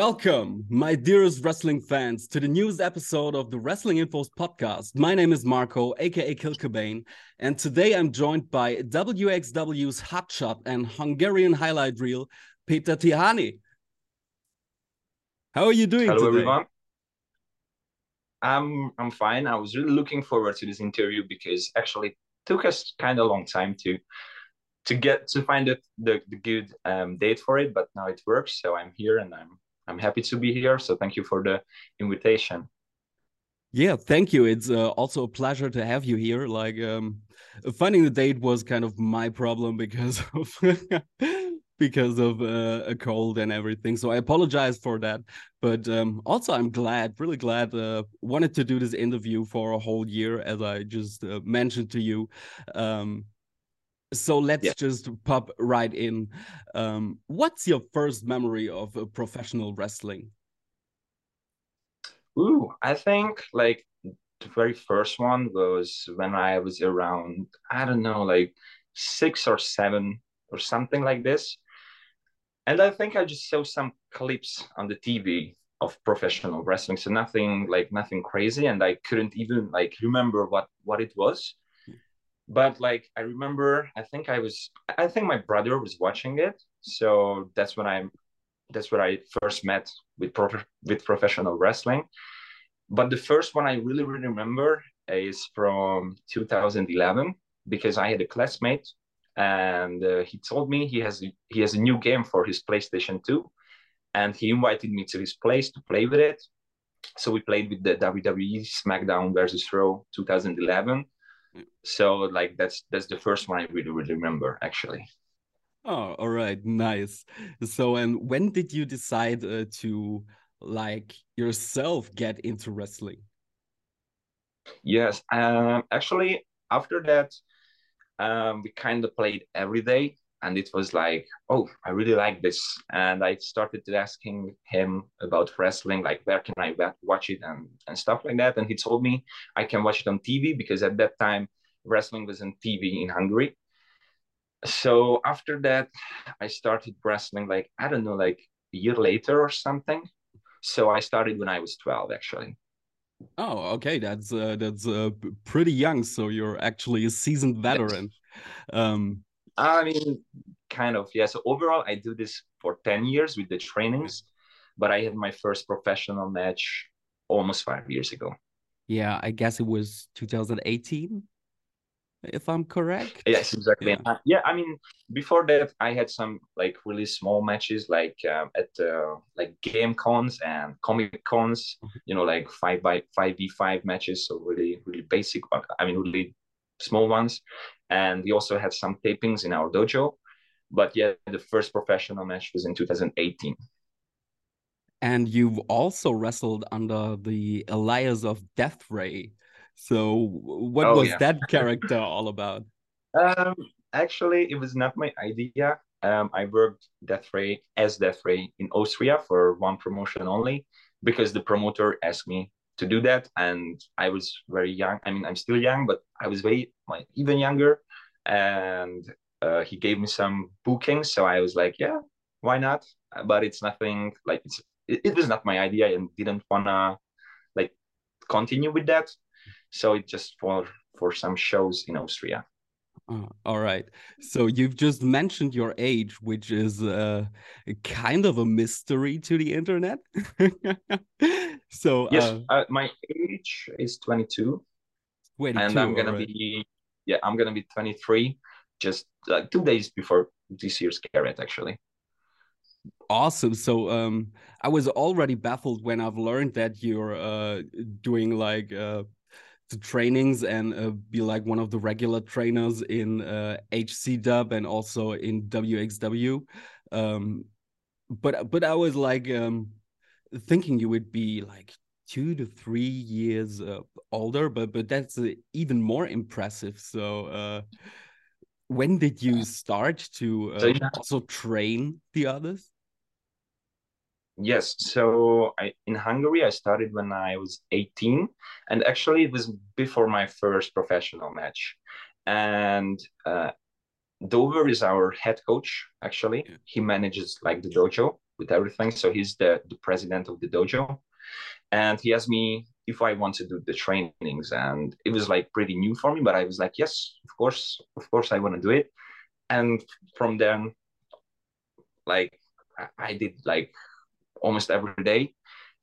Welcome, my dearest wrestling fans, to the newest episode of the Wrestling Infos podcast. My name is Marco, aka Kill Cobain, and today I'm joined by WXW's hotshot and Hungarian highlight reel, Peter Tihanyi. How are you doing Hello, today? everyone. I'm I'm fine. I was really looking forward to this interview because actually it took us kind of a long time to to get to find the the, the good um, date for it, but now it works. So I'm here and I'm I'm happy to be here. So thank you for the invitation. Yeah, thank you. It's uh, also a pleasure to have you here. Like, um, finding the date was kind of my problem because of because of uh, a cold and everything. So I apologize for that. But um, also, I'm glad, really glad. Uh, wanted to do this interview for a whole year, as I just uh, mentioned to you. Um, so let's Yeah. just pop right in. Um, what's your first memory of uh, professional wrestling? Ooh, I think like the very first one was when I was around, I don't know, like six or seven or something like this. And I think I just saw some clips on the TV of professional wrestling. So nothing like nothing crazy. And I couldn't even like remember what what it was. But like I remember, I think I was I think my brother was watching it. So that's when I'm, that's where I first met with prof- with professional wrestling. But the first one I really, really remember is from 2011 because I had a classmate and uh, he told me he has he has a new game for his PlayStation 2 and he invited me to his place to play with it. So we played with the WWE SmackDown versus Raw 2011. So like that's that's the first one I really really remember actually. Oh, all right, nice. So, and when did you decide uh, to like yourself get into wrestling? Yes, um, actually after that um, we kind of played every day and it was like oh i really like this. And i started asking him about wrestling like where can i watch it? and, and stuff like that. And he told me i can watch it on tv because at that time wrestling was on tv in hungary. So after that i started wrestling like i don't know like a year later or something. So i started when i was 12 actually. Oh, okay, that's uh, that's uh, pretty young. So you're actually a seasoned veteran. Um, i mean kind of yeah. So overall i do this for 10 years with the trainings but i had my first professional match almost five years ago. Yeah, I guess it was 2018, if I'm correct. yes exactly. Yeah. Uh, yeah i mean before that i had some like really small matches like um, at uh, like game cons and comic cons you know like five by five v five matches so really really basic but i mean really small ones and we also had some tapings in our dojo but yeah the first professional match was in 2018 And you've also wrestled under the alias of Death Ray. So, what Oh, was yeah. that character all about? Um, actually, it was not my idea. Um, I worked Death Ray as Death Ray in Austria for one promotion only because the promoter asked me to do that, and I was very young. I mean, I'm still young, but I was way like, even younger, and uh, he gave me some bookings, so I was like, yeah, why not? But it's nothing like it's it, it was not my idea, and didn't wanna like continue with that. So it just for for some shows in Austria. Oh, all right. So you've just mentioned your age, which is uh, kind of a mystery to the internet. so, Yes, uh, uh, my age is 22, 22, and I'm gonna right. be yeah, I'm gonna be 23 just like two days before this year's Carat actually. Awesome. So, um, I was already baffled when I've learned that you're uh doing like uh the trainings and uh, be like one of the regular trainers in uh HC Dub and also in WXW. Um, but but I was like um thinking you would be like two to three years uh, older, but but that's uh, even more impressive. So uh, when did you start to So uh, yeah. also train the others? Yes, so I in Hungary I started when I was 18, and actually it was before my first professional match. And uh, Dover is our head coach. Actually, Yeah. he manages like the dojo with everything. So he's the the president of the dojo, and he asked me if I want to do the trainings, and it was like pretty new for me. But I was like, yes, of course, of course, I want to do it. And from then, like I did like almost every day.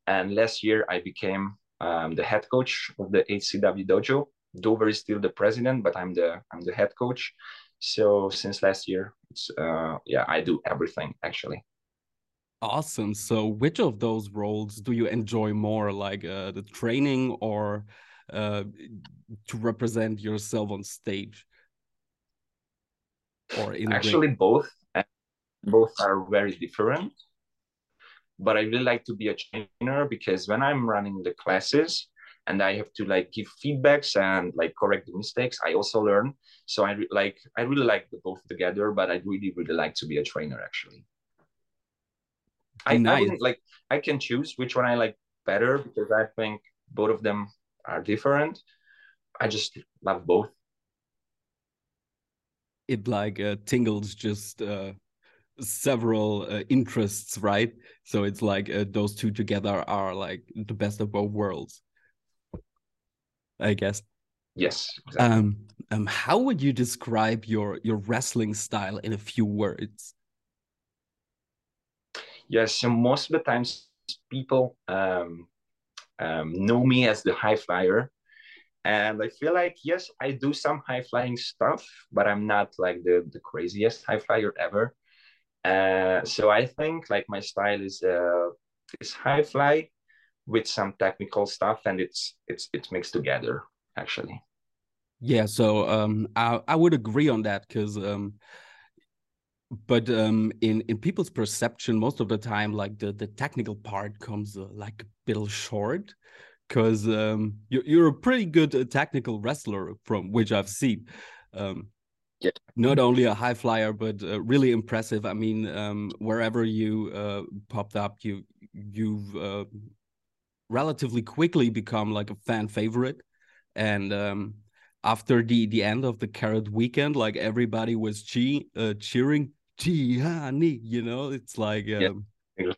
And last year I became um, the head coach of the HCW dojo. Dover is still the president, but I'm the I'm the head coach. So since last year, it's uh, yeah, I do everything actually. Awesome. So, which of those roles do you enjoy more, like uh, the training or uh, to represent yourself on stage? Or actually both. Both are very different. But I really like to be a trainer because when I'm running the classes, and I have to like give feedbacks and like correct the mistakes. I also learn. So I like I really like the both together, but I really really like to be a trainer actually. I, nice. I like I can choose which one I like better because I think both of them are different. I just love both. It like uh, tingles just uh, several uh, interests, right? So it's like uh, those two together are like the best of both worlds. I guess. Yes. Exactly. Um, um, how would you describe your your wrestling style in a few words? Yes, so most of the times people um, um, know me as the high flyer, and I feel like yes, I do some high flying stuff, but I'm not like the the craziest high flyer ever. Uh, so I think like my style is uh, is high fly, with some technical stuff and it's it's it's mixed together actually yeah so um i i would agree on that because um but um in in people's perception most of the time like the the technical part comes uh, like a bit short because um you're, you're a pretty good uh, technical wrestler from which i've seen. Um yeah. not only a high flyer but uh, really impressive. I mean um wherever you uh popped up you you've uh, relatively quickly become like a fan favorite. And um, after the the end of the Carat weekend like everybody was che uh, cheering Gianni, you know it's like um, yeah.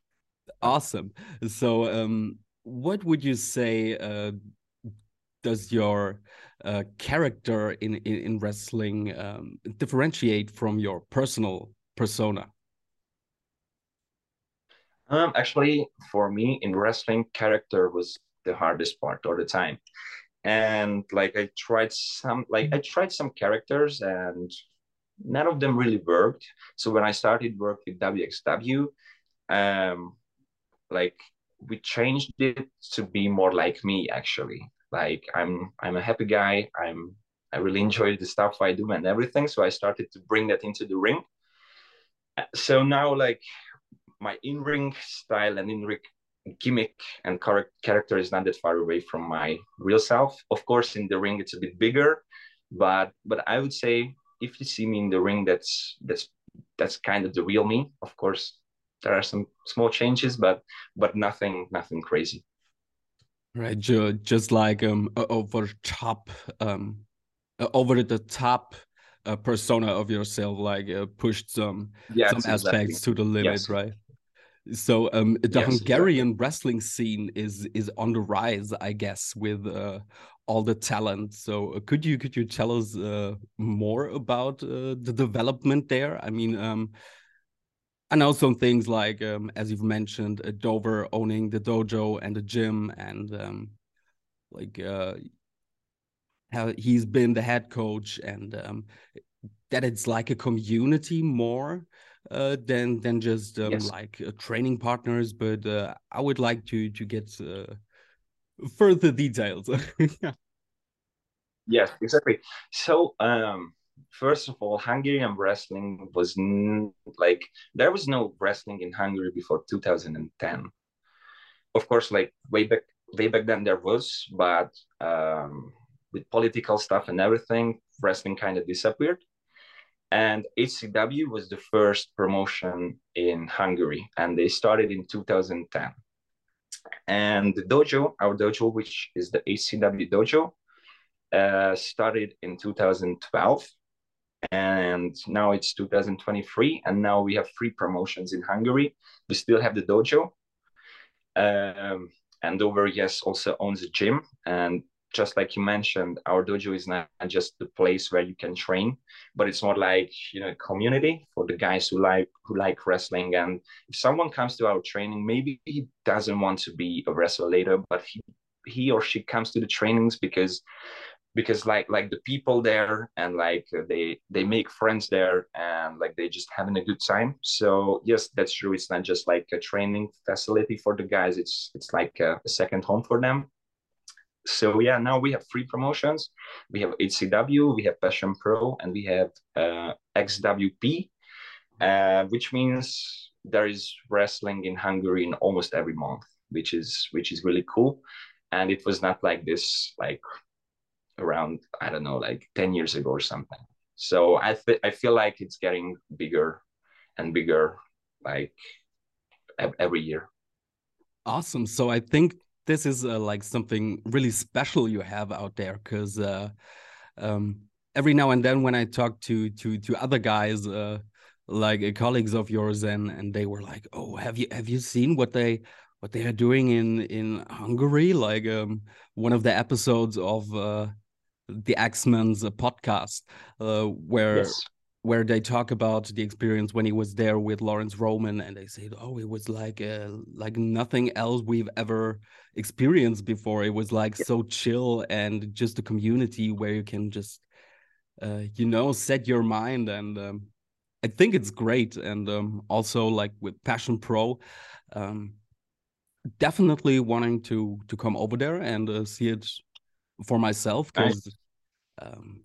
awesome so um, what would you say uh, does your uh, character in, in, in wrestling um, differentiate from your personal persona um, actually, for me in wrestling, character was the hardest part all the time. And like I tried some, like I tried some characters, and none of them really worked. So when I started work with WXW, um, like we changed it to be more like me actually. Like I'm, I'm a happy guy. I'm, I really enjoy the stuff I do and everything. So I started to bring that into the ring. So now, like my in-ring style and in-ring gimmick and character is not that far away from my real self. Of course, in the ring it's a bit bigger, but but I would say if you see me in the ring, that's that's that's kind of the real me. Of course, there are some small changes, but but nothing nothing crazy. Right, just like um over top um over the top uh, persona of yourself, like uh, pushed some yes, some aspects exactly. to the limit, yes. right? So um, the yes, Hungarian exactly. wrestling scene is is on the rise, I guess, with uh, all the talent. So uh, could you could you tell us uh, more about uh, the development there? I mean, um, I know some things like, um, as you've mentioned, uh, Dover owning the dojo and the gym, and um, like uh, how he's been the head coach, and um, that it's like a community more uh, than than just um, yes. like uh, training partners. But uh, I would like to to get uh, further details. yes, exactly. So um, first of all, Hungarian wrestling was like there was no wrestling in Hungary before 2010. Of course, like way back way back then there was, but um, with political stuff and everything, wrestling kind of disappeared. And HCW was the first promotion in Hungary, and they started in 2010. And the dojo, our dojo, which is the HCW dojo, uh, started in 2012. and now it's 2023 and now we have three promotions in hungary we still have the dojo um, and Dover yes also owns a gym and just like you mentioned our dojo is not just the place where you can train but it's more like you know community for the guys who like who like wrestling. And if someone comes to our training maybe he doesn't want to be a wrestler later but he he or she comes to the trainings because because like like the people there and like they they make friends there and like they just having a good time. So yes that's true. It's not just like a training facility for the guys. It's it's like a, a second home for them so yeah now we have three promotions we have hcw we have passion pro and we have uh, xwp uh, which means there is wrestling in hungary in almost every month which is which is really cool and it was not like this like around I don't know like 10 years ago or something. So I th- I feel like it's getting bigger and bigger like every year. Awesome. So I think this is uh, like something really special you have out there because uh, um, every now and then when I talk to to to other guys uh, like uh, colleagues of yours and and they were like, "Oh, have you have you seen what they what they are doing in in Hungary?" Like um, one of the episodes of uh, the X-Men's uh, podcast uh, where yes. Where they talk about the experience when he was there with Laurance Roman and they said, oh it was like uh, like nothing else we've ever experienced before. It was like yeah. so chill and just a community where you can just uh, you know set your mind. And um, I think it's great. And um, also like with Passion Pro um, definitely wanting to to come over there and uh, see it for myself because um,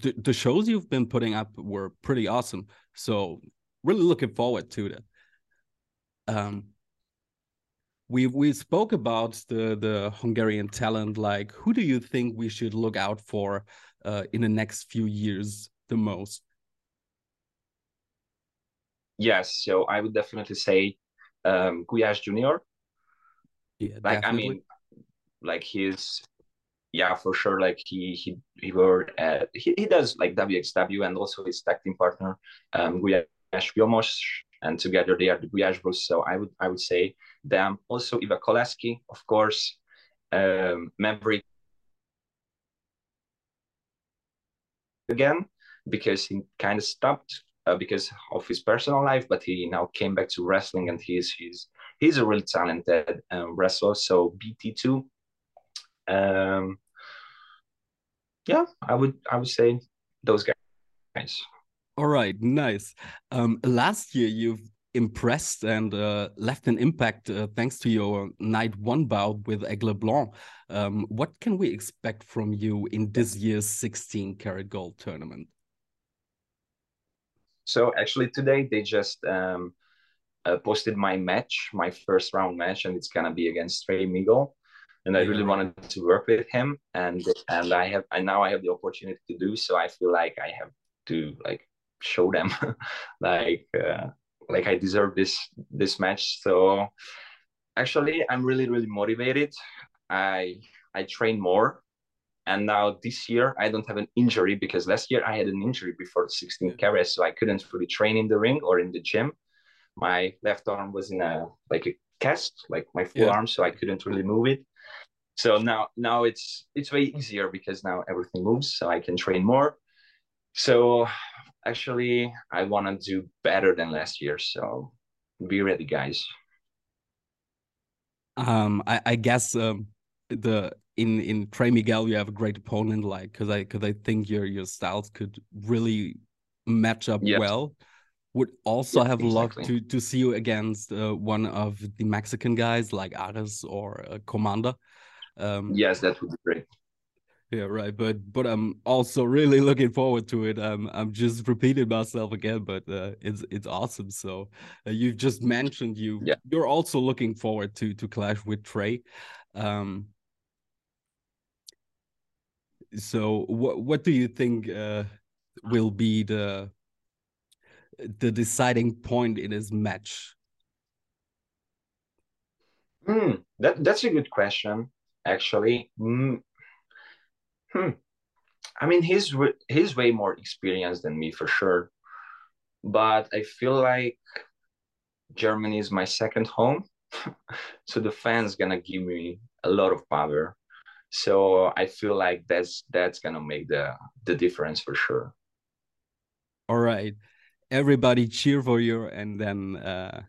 the, the shows you've been putting up were pretty awesome. So really looking forward to that. Um, we we spoke about the the Hungarian talent. Like, who do you think we should look out for uh, in the next few years the most? Yes, so I would definitely say um, Gulyás Junior. Yeah, like definitely. I mean, like he's yeah, for sure. Like he he he worked at he, he does like WXW and also his tag team partner um Gulyás Vilmos, and together they are the Gulyás Bros. So I would I would say them. Also Iva Koleski, of course, um, Maverick again because he kind of stopped uh, because of his personal life, but he now came back to wrestling and he's he's he's a really talented um, wrestler. So BT2 um, yeah, I would I would say those guys. All right, nice. Um, last year you've impressed and uh, left an impact uh, thanks to your night one bout with Aigle Blanc. Um, what can we expect from you in this year's 16 Carat gold tournament? So actually today they just um, uh, posted my match, my first round match, and it's gonna be against Trey Miguel and I really wanted to work with him, and and I have and now I have the opportunity to do so. I feel like I have to like show them, like uh, like I deserve this this match. So actually, I'm really really motivated. I I train more, and now this year I don't have an injury because last year I had an injury before 16 carats, so I couldn't really train in the ring or in the gym. My left arm was in a like a cast, like my full yeah. arm, so I couldn't really move it so now now it's it's way easier because now everything moves so i can train more so actually i want to do better than last year so be ready guys um i, I guess um the in in Trey Miguel you have a great opponent like because I because I think your your styles could really match up yes. well. Would also have exactly. loved to to see you against uh, one of the Mexican guys like Arez or uh, Komander. Um, yes, that would be great. Yeah, right. But but I'm also really looking forward to it. Um, I'm just repeating myself again, but uh, it's it's awesome. So uh, you've just mentioned you yeah. you're also looking forward to to clash with Trey. Um, so what what do you think uh, will be the the deciding point in his match? Hmm, that that's a good question actually. Mm, hmm. I mean, he's he's way more experienced than me for sure, but I feel like Germany is my second home, so the fans gonna give me a lot of power. So I feel like that's that's gonna make the the difference for sure. All right, everybody cheer for you, and then uh,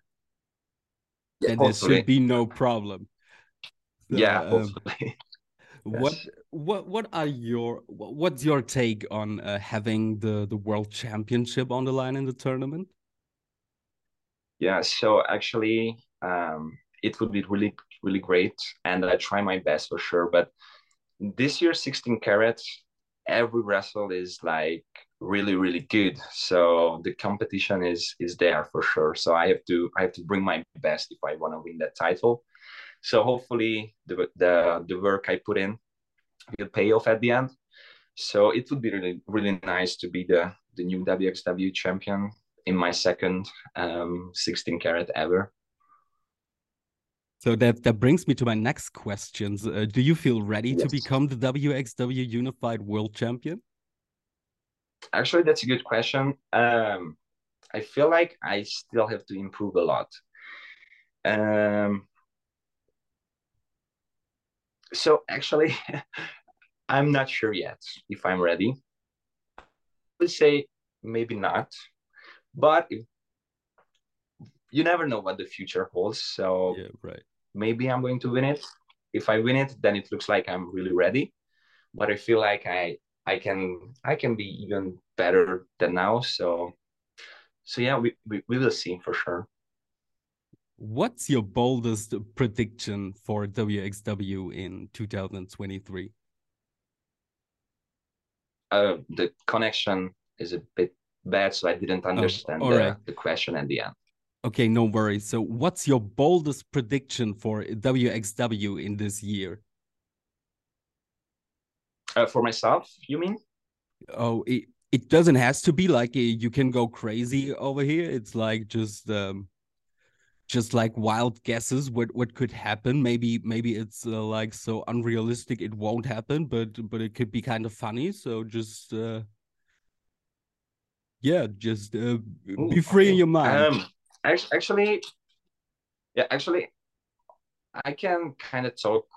yeah, then there should be no problem. So, yeah, um, hopefully. what what what are your what's your take on uh, having the the world championship on the line in the tournament? Yeah so actually um it would be really really great and i try my best for sure but this year 16 carats every wrestle is like really really good. So the competition is is there for sure. So i have to i have to bring my best if i want to win that title so hopefully the the, the work i put in will pay off at the end. So it would be really really nice to be the the new WXW champion in my second um, 16 carat ever. So that that brings me to my next questions. Uh, do you feel ready yes. to become the WXW Unified World Champion? Actually, that's a good question. Um, I feel like I still have to improve a lot. Um, so actually, I'm not sure yet if I'm ready. I would say maybe not, but you never know what the future holds. So yeah, right. Maybe I'm going to win it. If I win it, then it looks like I'm really ready. But I feel like I I can I can be even better than now. So so yeah, we, we, we will see for sure. What's your boldest prediction for WXW in 2023? Uh, the connection is a bit bad, so I didn't oh, understand oh, the, right. the question at the end. Okay, no worries. So, what's your boldest prediction for WXW in this year? Uh, for myself, you mean? Oh, it, it doesn't has to be like a, you can go crazy over here. It's like just um, just like wild guesses what what could happen maybe maybe it's uh, like so unrealistic it won't happen but but it could be kind of funny so just uh yeah just uh, Ooh, be free okay. in your mind um actually yeah actually i can kind of talk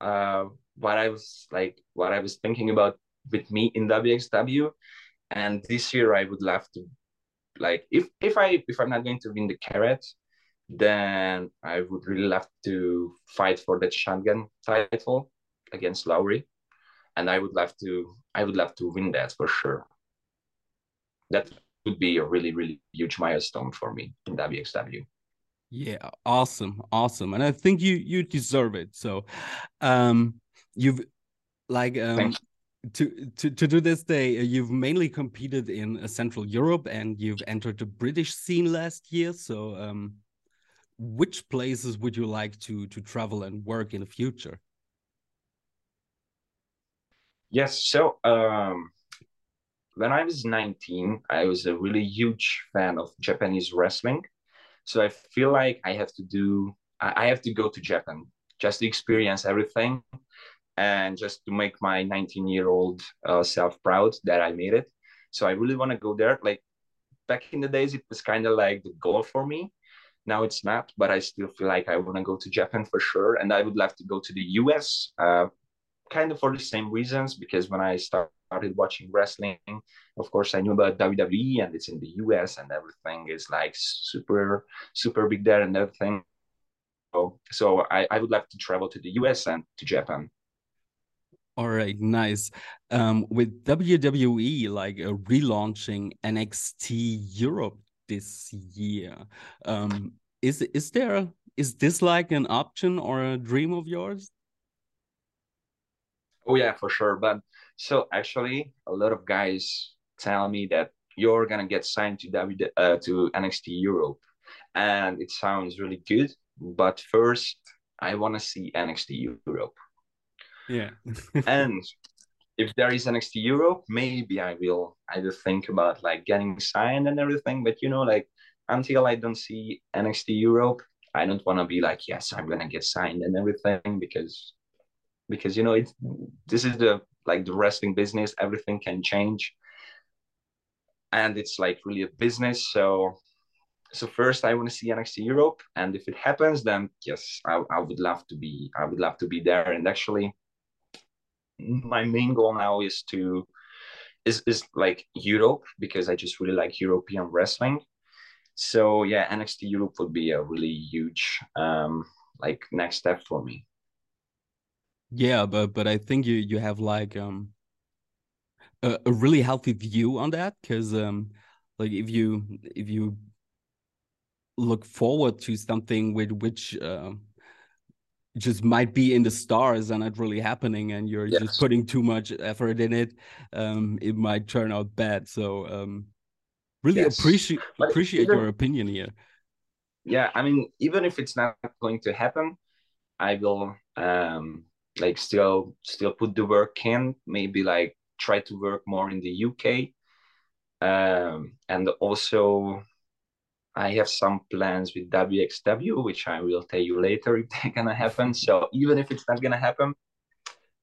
uh what i was like what i was thinking about with me in wxw and this year i would love to like if if i if i'm not going to win the carat then I would really love to fight for that shotgun title against Lowry, and I would love to I would love to win that for sure. That would be a really really huge milestone for me in WXW. Yeah, awesome, awesome, and I think you you deserve it. So, um, you've like um. To, to to do this day, uh, you've mainly competed in uh, Central Europe and you've entered the British scene last year. So, um, which places would you like to to travel and work in the future? Yes, so um, when I was 19, I was a really huge fan of Japanese wrestling. So I feel like I have to do, I have to go to Japan just to experience everything and just to make my 19 year old uh, self proud that I made it. So I really want to go there. Like back in the days, it was kind of like the goal for me. Now it's not, but I still feel like I want to go to Japan for sure. And I would love to go to the US, uh, kind of for the same reasons, because when I started watching wrestling, of course, I knew about WWE and it's in the US and everything is like super, super big there and everything. So, so I, I would love to travel to the US and to Japan. All right, nice. Um, with WWE like uh, relaunching NXT Europe this year. Um, is is there is this like an option or a dream of yours? Oh yeah, for sure. But so actually, a lot of guys tell me that you're gonna get signed to W uh, to NXT Europe, and it sounds really good. But first, I want to see NXT Europe. Yeah. and if there is NXT Europe, maybe I will I will think about like getting signed and everything. But you know, like until I don't see NXT Europe, I don't want to be like, yes, I'm gonna get signed and everything because because you know it's this is the like the wrestling business, everything can change, and it's like really a business. So so first I want to see NXT Europe, and if it happens, then yes, I, I would love to be I would love to be there. And actually, my main goal now is to is is like Europe because I just really like European wrestling. So yeah, NXT Europe would be a really huge um like next step for me. Yeah, but but I think you you have like um a, a really healthy view on that because um like if you if you look forward to something with which uh, just might be in the stars and not really happening and you're yes. just putting too much effort in it um, it might turn out bad so um, really yes. appreciate appreciate even, your opinion here yeah i mean even if it's not going to happen i will um, like still still put the work in maybe like try to work more in the uk um, and also I have some plans with WXW, which I will tell you later if they're gonna happen. So even if it's not gonna happen,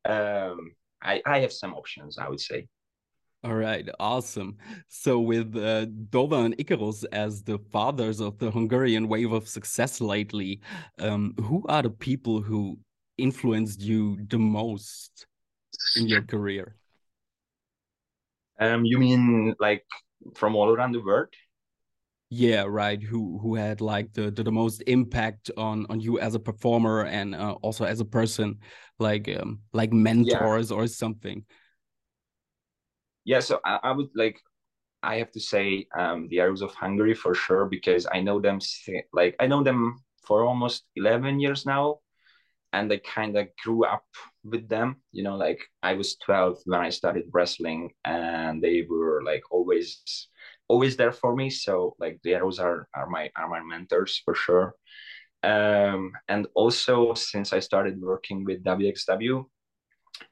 um, I I have some options. I would say. All right, awesome. So with uh, Dover and Icarus as the fathers of the Hungarian wave of success lately, um, who are the people who influenced you the most in your career? Um, you mean like from all around the world? Yeah right who who had like the, the, the most impact on on you as a performer and uh, also as a person like um like mentors yeah. or something yeah so I, I, would like i have to say um the arrows of hungary for sure because i know them like i know them for almost 11 years now and I kind of grew up with them. You know, like I was 12 when I started wrestling, and they were like always always there for me. So like the arrows are are my are my mentors for sure. Um, and also since I started working with WXW,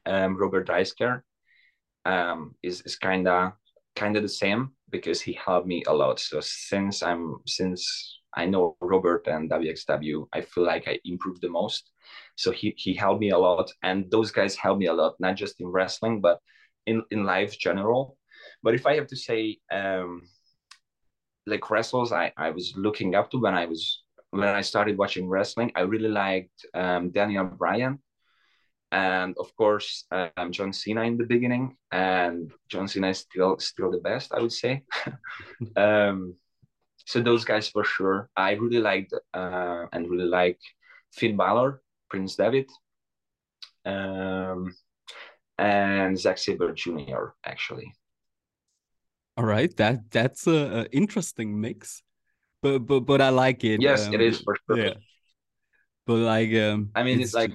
um, Robert Dreissker um, is is kind of kind of the same because he helped me a lot. So since I'm since I know Robert and WXW, I feel like I improved the most. So he he helped me a lot, and those guys helped me a lot, not just in wrestling, but in in life general. But if I have to say, um, like wrestlers, I, I was looking up to when I was when I started watching wrestling, I really liked um, Daniel Bryan, and of course um, John Cena in the beginning. And John Cena is still still the best, I would say. um, so those guys for sure. I really liked uh, and really like Finn Balor, Prince Devitt, um, and Zack Sabre Jr. Actually. All right, that that's a, a interesting mix, but but but I like it. Yes, um, it is for sure. Yeah, but like um, I mean, it's, it's like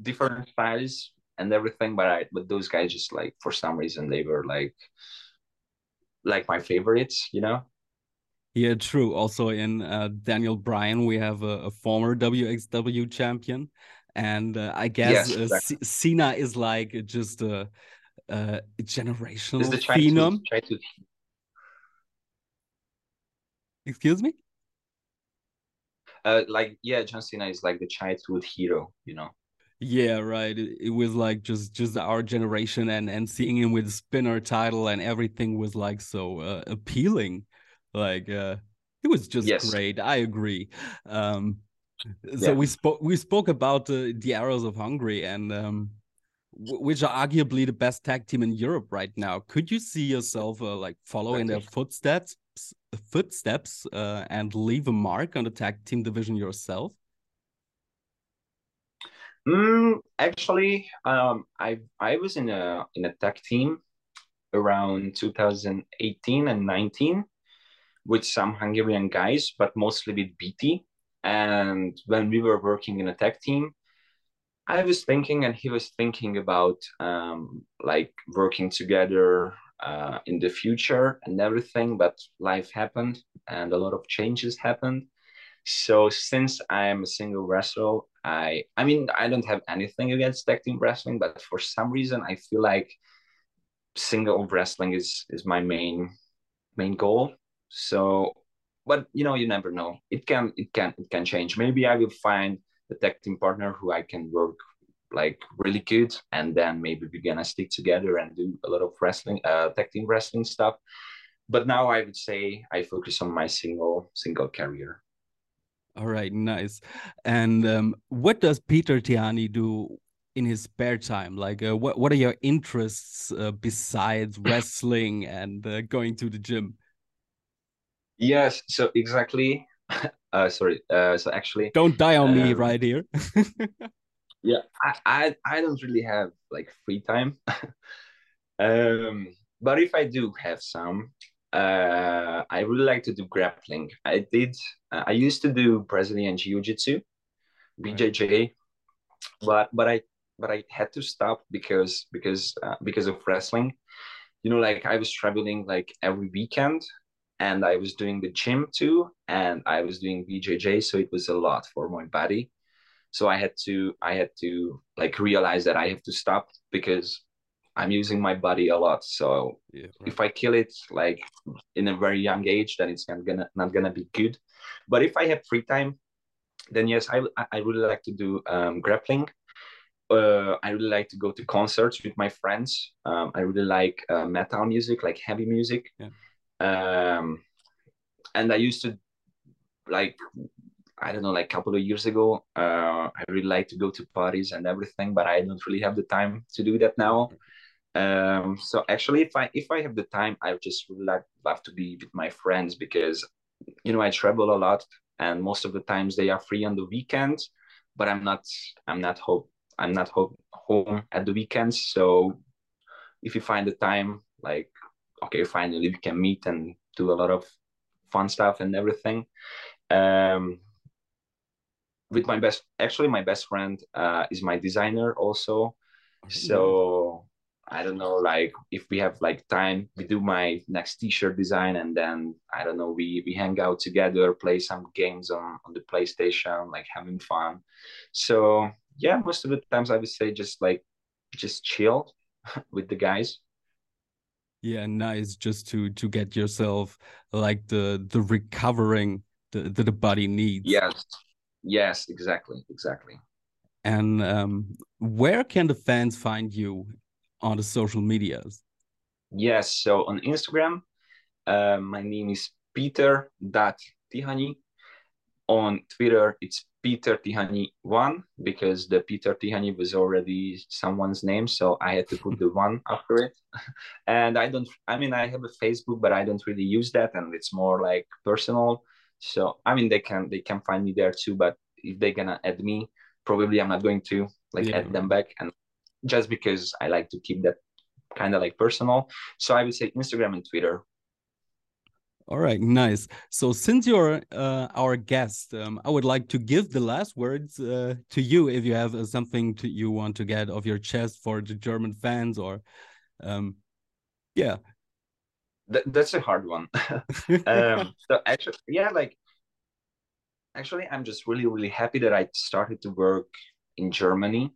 different styles and everything, but I but those guys just like for some reason they were like like my favorites, you know. Yeah, true. Also in uh, Daniel Bryan, we have a, a former WXW champion, and uh, I guess yes, uh, C Cena is like just a uh, generational is the phenom. To... Excuse me. Uh, like yeah, John Cena is like the childhood hero, you know. Yeah, right. It, it, was like just just our generation, and and seeing him with spinner title and everything was like so uh, appealing. Like uh, it was just yes. great. I agree. Um, so yeah. we spoke we spoke about uh, the arrows of Hungary, and um, which are arguably the best tag team in Europe right now. Could you see yourself uh, like follow in their footsteps, footsteps, uh, and leave a mark on the tag team division yourself? Mm, actually, um, I I was in a in a tag team around 2018 and 19 with some Hungarian guys, but mostly with BT. And when we were working in a tag team, I was thinking, and he was thinking about um, like working together uh, in the future and everything. But life happened, and a lot of changes happened. So since I am a single wrestler, I I mean I don't have anything against tag team wrestling, but for some reason I feel like single wrestling is is my main main goal. So, but you know you never know. It can it can it can change. Maybe I will find the tag team partner who I can work like really good and then maybe we're gonna stick together and do a lot of wrestling uh tag team wrestling stuff. But now i would say i focus on my single single career. All right nice. And um, what does peter Tihanyi do in his spare time? Like uh, what what are your interests uh, besides wrestling and uh, going to the gym? Yes so exactly uh sorry uh so actually don't die on um, me right here. Yeah I, I i don't really have like free time. Um but if i do have some uh i really like to do grappling. I did uh, i used to do brazilian jiu-jitsu bjj right. but but i but i had to stop because because uh, because of wrestling. You know like i was traveling like every weekend and i was doing the gym too and i was doing bjj so it was a lot for my body so i had to i had to like realize that i have to stop because i'm using my body a lot so yeah, right. if i kill it like in a very young age then it's not gonna not gonna be good but if i have free time then yes i i really like to do um, grappling uh, I really like to go to concerts with my friends. Um, I really like uh, metal music, like heavy music. Yeah. Um, and I used to like I don't know, like a couple of years ago, uh, I really like to go to parties and everything, but I don't really have the time to do that now. Um, so actually, if I if I have the time, I just like love to be with my friends because you know I travel a lot, and most of the times they are free on the weekends, but I'm not I'm not home I'm not ho- home at the weekends. So if you find the time, like okay, finally we can meet and do a lot of fun stuff and everything. Um, with my best actually my best friend uh, is my designer also. So i don't know like if we have like time we do my next t-shirt design and then i don't know we we hang out together play some games on on the playstation like having fun. So yeah most of the times i would say just like just chill with the guys yeah nice just to to get yourself like the the recovering the, the, the body needs yes Yes, exactly, exactly. And um, where can the fans find you on the social medias? Yes, so on Instagram, uh, my name is Peter Tihanyi. On Twitter, it's Peter Tihanyi one because the Peter Tihanyi was already someone's name, so I had to put the one after it. and I don't, I mean, I have a Facebook, but I don't really use that, and it's more like personal. So I mean, they can they can find me there too. But if they're gonna add me, probably I'm not going to like yeah. add them back, and just because I like to keep that kind of like personal. So I would say Instagram and Twitter. All right, nice. So since you're uh, our guest, um, I would like to give the last words uh, to you if you have uh, something to, you want to get off your chest for the German fans, or um, yeah, that, that's a hard one. um, so actually, yeah, like actually, I'm just really, really happy that I started to work in Germany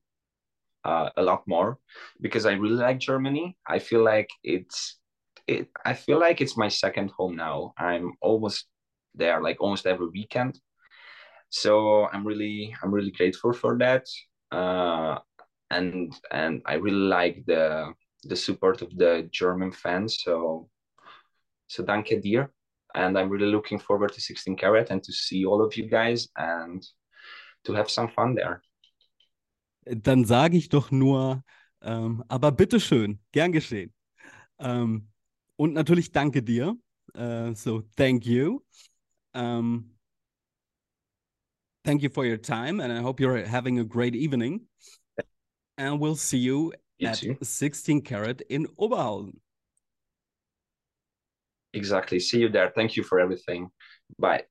uh, a lot more because I really like Germany. I feel like it's it. I feel like it's my second home now. I'm almost there, like almost every weekend. So I'm really, I'm really grateful for that. Uh, and and I really like the the support of the German fans. So so danke dir. And I'm really looking forward to 16 Carat and to see all of you guys and to have some fun there. Dann sage ich doch nur, ähm, aber bitteschön, gern geschehen. Ähm, und natürlich danke dir. Uh, so thank you. Um, thank you for your time, and I hope you're having a great evening. And we'll see you, you at too. 16 Carat in Oberhausen. Exactly. See you there. Thank you for everything. Bye.